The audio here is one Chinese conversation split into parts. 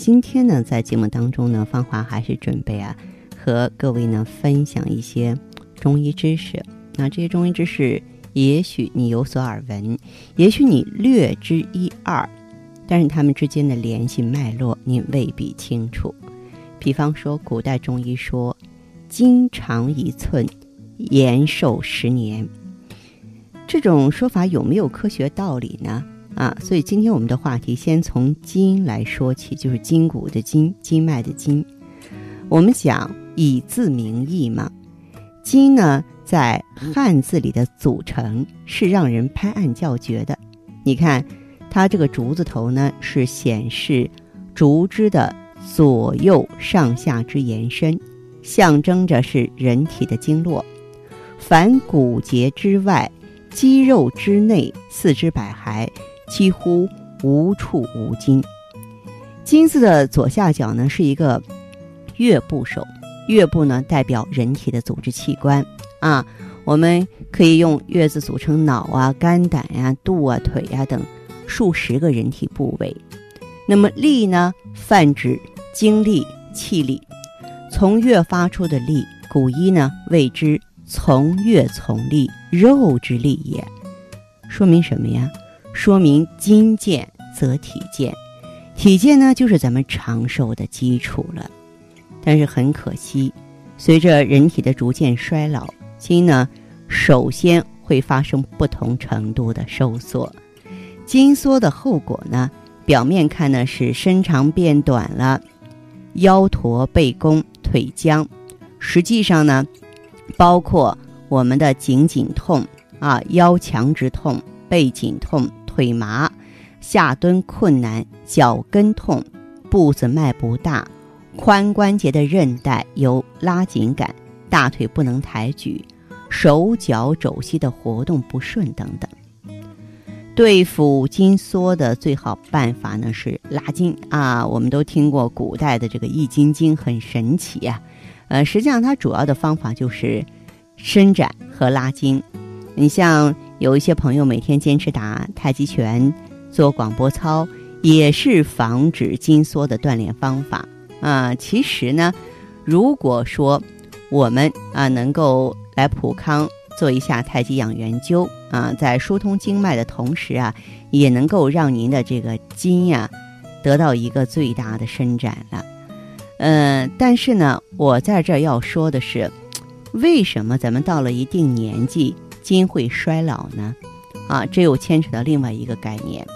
今天呢，在节目当中呢，芳华还是准备啊，和各位呢分享一些中医知识。那这些中医知识，也许你有所耳闻，也许你略知一二，但是他们之间的联系脉络，你未必清楚。比方说，古代中医说“筋长一寸，延寿十年”，这种说法有没有科学道理呢？啊，所以今天我们的话题先从筋来说起，就是筋骨的筋，经脉的筋。我们讲以字明义嘛，筋呢在汉字里的组成是让人拍案叫绝的。你看，它这个竹字头呢是显示竹枝的左右上下之延伸，象征着是人体的经络。凡骨节之外，肌肉之内，四肢百骸。几乎无处无金。金字的左下角呢是一个月部首，月部呢代表人体的组织器官啊，我们可以用月字组成脑啊、肝胆呀、肚啊、腿呀等数十个人体部位。那么力呢，泛指精力、气力，从月发出的力，古医呢谓之从月从力，肉之力也。说明什么呀？说明筋健则体健，体健呢就是咱们长寿的基础了。但是很可惜，随着人体的逐渐衰老，筋呢首先会发生不同程度的收缩。筋缩的后果呢，表面看呢是身长变短了，腰驼背弓腿僵，实际上呢，包括我们的颈颈痛啊、腰强直痛、背颈痛。腿麻、下蹲困难、脚跟痛、步子迈不大、髋关节的韧带有拉紧感、大腿不能抬举、手脚肘膝的活动不顺等等。对付筋缩的最好办法呢是拉筋啊！我们都听过古代的这个易筋经，很神奇呀。呃，实际上它主要的方法就是伸展和拉筋。你像。有一些朋友每天坚持打太极拳、做广播操，也是防止筋缩的锻炼方法啊。其实呢，如果说我们啊能够来普康做一下太极养元灸啊，在疏通经脉的同时啊，也能够让您的这个筋呀得到一个最大的伸展了。嗯，但是呢，我在这儿要说的是，为什么咱们到了一定年纪？筋会衰老呢，啊，这又牵扯到另外一个概念，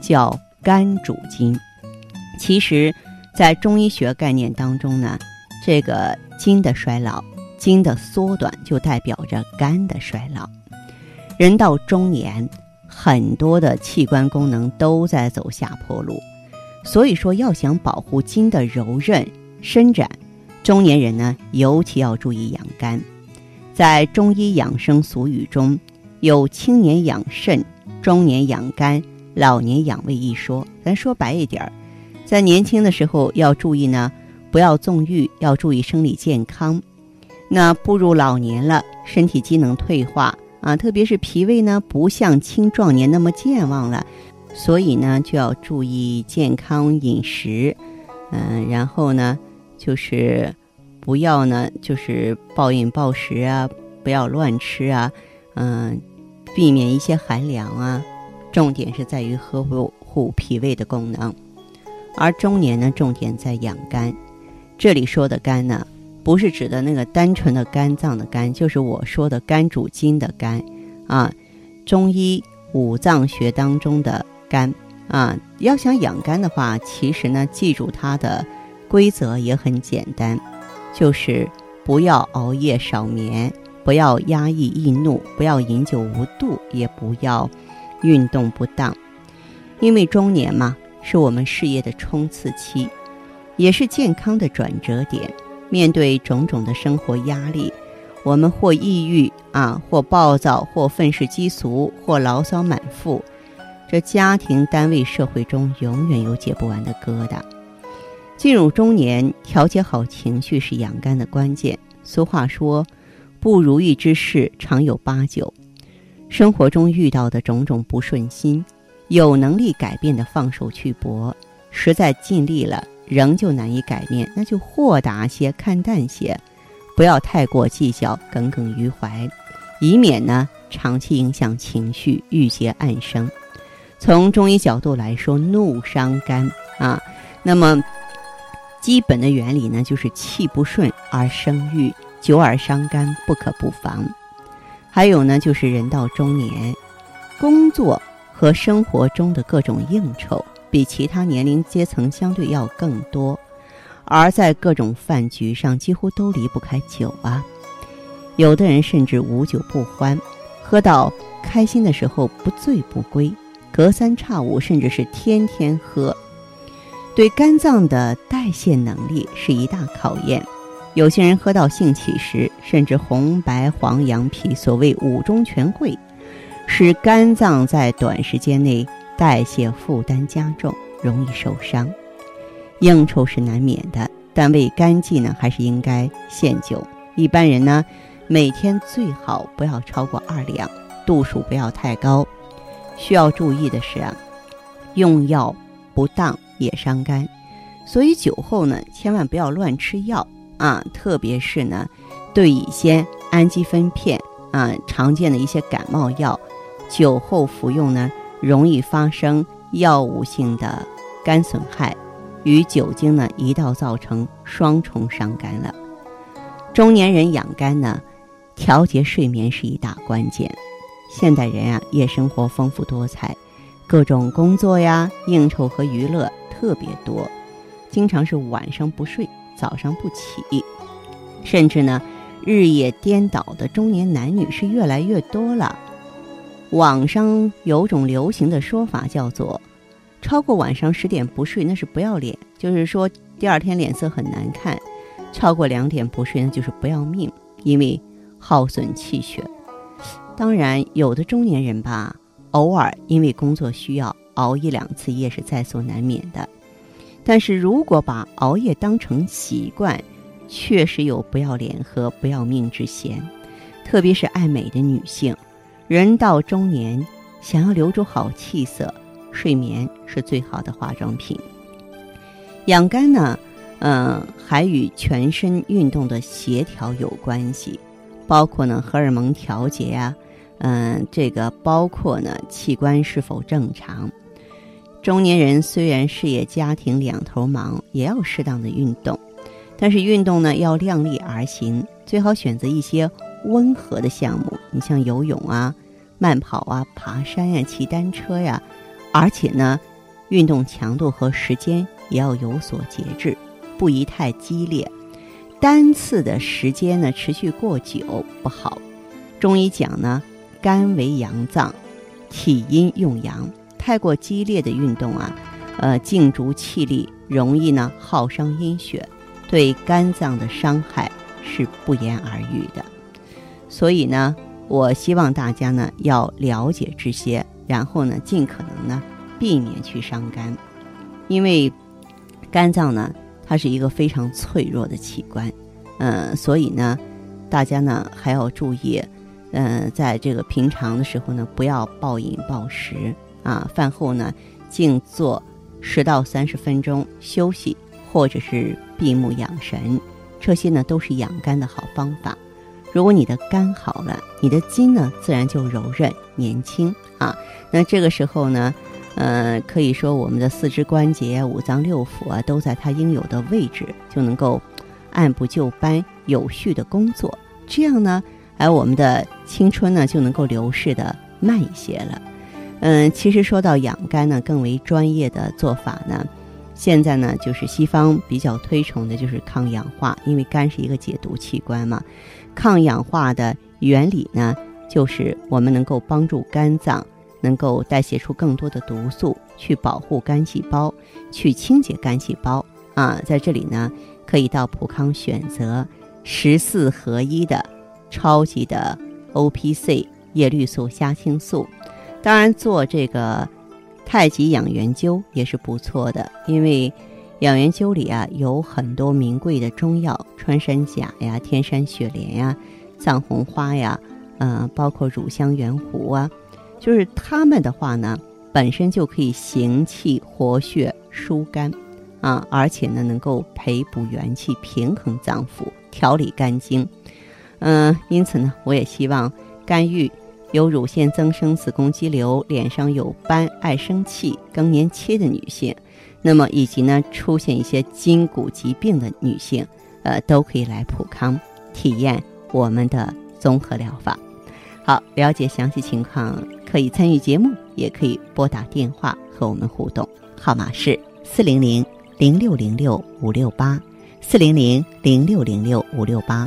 叫肝主筋。其实，在中医学概念当中呢，这个筋的衰老、筋的缩短，就代表着肝的衰老。人到中年，很多的器官功能都在走下坡路，所以说要想保护筋的柔韧伸展，中年人呢尤其要注意养肝。在中医养生俗语中，有青年养肾、中年养肝、老年养胃一说。咱说白一点儿，在年轻的时候要注意呢，不要纵欲，要注意生理健康。那步入老年了，身体机能退化啊，特别是脾胃呢，不像青壮年那么健忘了，所以呢，就要注意健康饮食。嗯，然后呢，就是。不要呢，就是暴饮暴食啊，不要乱吃啊，嗯，避免一些寒凉啊。重点是在于呵护护脾胃的功能，而中年呢，重点在养肝。这里说的肝呢，不是指的那个单纯的肝脏的肝，就是我说的肝主筋的肝啊。中医五脏学当中的肝啊，要想养肝的话，其实呢，记住它的规则也很简单。就是不要熬夜少眠，不要压抑易怒，不要饮酒无度，也不要运动不当。因为中年嘛，是我们事业的冲刺期，也是健康的转折点。面对种种的生活压力，我们或抑郁啊，或暴躁，或愤世嫉俗，或牢骚满腹。这家庭、单位、社会中永远有解不完的疙瘩。进入中年，调节好情绪是养肝的关键。俗话说：“不如意之事常有八九。”生活中遇到的种种不顺心，有能力改变的放手去搏；实在尽力了，仍旧难以改变，那就豁达些，看淡些，不要太过计较，耿耿于怀，以免呢长期影响情绪，郁结暗生。从中医角度来说，怒伤肝啊，那么基本的原理呢，就是气不顺而生郁，久而伤肝，不可不防。还有呢，就是人到中年，工作和生活中的各种应酬比其他年龄阶层相对要更多，而在各种饭局上几乎都离不开酒啊。有的人甚至无酒不欢，喝到开心的时候不醉不归，隔三差五甚至是天天喝，对肝脏的代谢能力是一大考验。有些人喝到兴起时，甚至红白黄羊皮，所谓五中全会，使肝脏在短时间内代谢负担加重，容易受伤。应酬是难免的，但为肝气呢，还是应该限酒。一般人呢，每天最好不要超过二两，度数不要太高。需要注意的是啊，用药不当也伤肝，所以酒后呢，千万不要乱吃药。啊，特别是呢，对乙酰氨基酚片啊，常见的一些感冒药，酒后服用呢，容易发生药物性的肝损害，与酒精呢一道造成双重伤肝了。中年人养肝呢，调节睡眠是一大关键。现代人啊，夜生活丰富多彩，各种工作呀、应酬和娱乐特别多，经常是晚上不睡。早上不起，甚至呢，日夜颠倒的中年男女是越来越多了。网上有种流行的说法叫做“超过晚上十点不睡那是不要脸”，就是说第二天脸色很难看；超过两点不睡那就是不要命，因为耗损气血。当然，有的中年人吧，偶尔因为工作需要熬一两次夜是在所难免的。但是如果把熬夜当成习惯，确实有不要脸和不要命之嫌。特别是爱美的女性，人到中年，想要留住好气色，睡眠是最好的化妆品。养肝呢，嗯，还与全身运动的协调有关系，包括呢荷尔蒙调节呀，嗯，这个包括呢器官是否正常。中年人虽然事业家庭两头忙，也要适当的运动，但是运动呢要量力而行，最好选择一些温和的项目。你像游泳啊、慢跑啊、爬山呀、骑单车呀，而且呢，运动强度和时间也要有所节制，不宜太激烈。单次的时间呢持续过久不好。中医讲呢，肝为阳脏，体阴用阳。太过激烈的运动啊，呃，静逐气力，容易呢耗伤阴血，对肝脏的伤害是不言而喻的。所以呢，我希望大家呢要了解这些，然后呢尽可能呢避免去伤肝，因为肝脏呢它是一个非常脆弱的器官，嗯，所以呢大家呢还要注意，嗯，在这个平常的时候呢不要暴饮暴食。啊，饭后呢，静坐十到三十分钟休息，或者是闭目养神，这些呢都是养肝的好方法。如果你的肝好了，你的筋呢自然就柔韧年轻啊。那这个时候呢，呃，可以说我们的四肢关节、五脏六腑啊都在它应有的位置，就能够按部就班、有序的工作。这样呢，而我们的青春呢就能够流逝的慢一些了。嗯，其实说到养肝呢，更为专业的做法呢，现在呢就是西方比较推崇的就是抗氧化，因为肝是一个解毒器官嘛。抗氧化的原理呢，就是我们能够帮助肝脏能够代谢出更多的毒素，去保护肝细胞，去清洁肝细胞啊。在这里呢，可以到普康选择十四合一的超级的 O P C 叶绿素虾青素。当然，做这个太极养元灸也是不错的，因为养元灸里啊有很多名贵的中药，穿山甲呀、天山雪莲呀、藏红花呀，嗯，包括乳香圆胡啊，就是它们的话呢，本身就可以行气活血、疏肝。啊，而且呢，能够培补元气，平衡脏腑，调理肝经。嗯，因此呢，我也希望肝郁、有乳腺增生、子宫肌瘤、脸上有斑、爱生气、更年期的女性，那么以及呢，出现一些筋骨疾病的女性，呃，都可以来普康体验我们的综合疗法。好，了解详细情况，可以参与节目，也可以拨打电话和我们互动，号码是四零零。零六零六五六八，四零零零六零六五六八，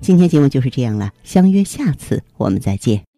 今天节目就是这样了，相约下次我们再见。